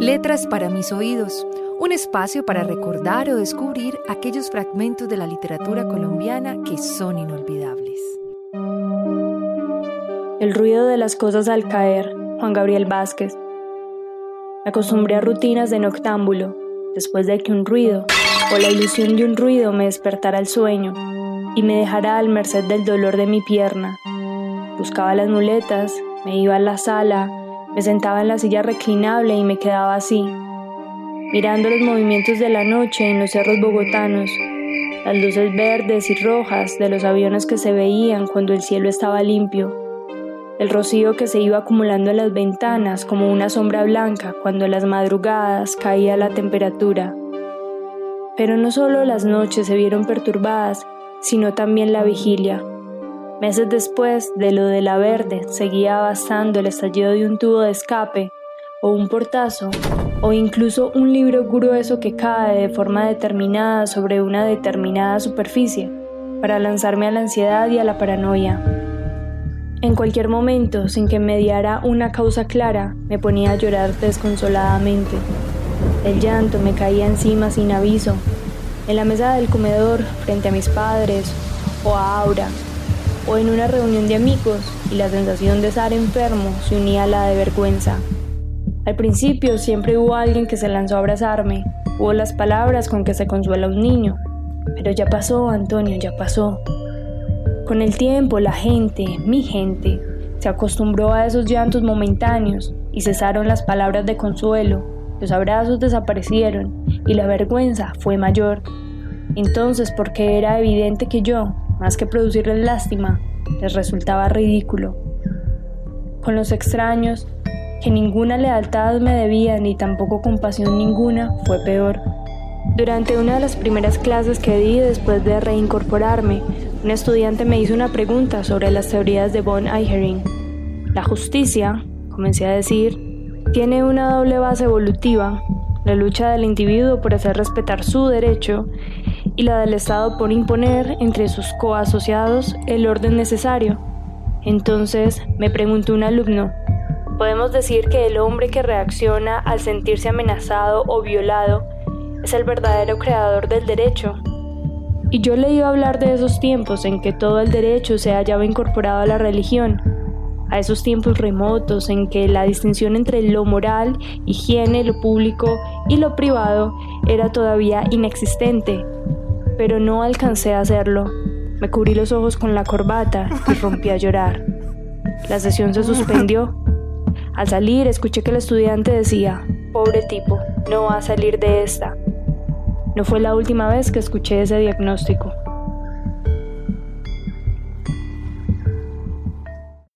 Letras para mis oídos, un espacio para recordar o descubrir aquellos fragmentos de la literatura colombiana que son inolvidables. El ruido de las cosas al caer, Juan Gabriel Vázquez. Acostumbré a rutinas de noctámbulo, después de que un ruido o la ilusión de un ruido me despertara el sueño y me dejara al merced del dolor de mi pierna. Buscaba las muletas, me iba a la sala, me sentaba en la silla reclinable y me quedaba así, mirando los movimientos de la noche en los cerros bogotanos, las luces verdes y rojas de los aviones que se veían cuando el cielo estaba limpio, el rocío que se iba acumulando en las ventanas como una sombra blanca cuando las madrugadas caía la temperatura. Pero no solo las noches se vieron perturbadas, sino también la vigilia. Meses después de lo de la verde, seguía bastando el estallido de un tubo de escape, o un portazo, o incluso un libro grueso que cae de forma determinada sobre una determinada superficie, para lanzarme a la ansiedad y a la paranoia. En cualquier momento, sin que mediara una causa clara, me ponía a llorar desconsoladamente. El llanto me caía encima sin aviso, en la mesa del comedor, frente a mis padres, o a Aura, o en una reunión de amigos y la sensación de estar enfermo se unía a la de vergüenza. Al principio siempre hubo alguien que se lanzó a abrazarme, hubo las palabras con que se consuela un niño, pero ya pasó, Antonio, ya pasó. Con el tiempo la gente, mi gente, se acostumbró a esos llantos momentáneos y cesaron las palabras de consuelo, los abrazos desaparecieron y la vergüenza fue mayor. Entonces, porque era evidente que yo, más que producirles lástima, les resultaba ridículo. Con los extraños, que ninguna lealtad me debía ni tampoco compasión ninguna, fue peor. Durante una de las primeras clases que di después de reincorporarme, un estudiante me hizo una pregunta sobre las teorías de von Eihering. La justicia, comencé a decir, tiene una doble base evolutiva, la lucha del individuo por hacer respetar su derecho y la del Estado por imponer entre sus coasociados el orden necesario. Entonces, me preguntó un alumno, ¿podemos decir que el hombre que reacciona al sentirse amenazado o violado es el verdadero creador del derecho? Y yo le iba a hablar de esos tiempos en que todo el derecho se hallaba incorporado a la religión, a esos tiempos remotos en que la distinción entre lo moral, higiene, lo público y lo privado era todavía inexistente pero no alcancé a hacerlo. Me cubrí los ojos con la corbata y rompí a llorar. La sesión se suspendió. Al salir escuché que el estudiante decía, pobre tipo, no va a salir de esta. No fue la última vez que escuché ese diagnóstico.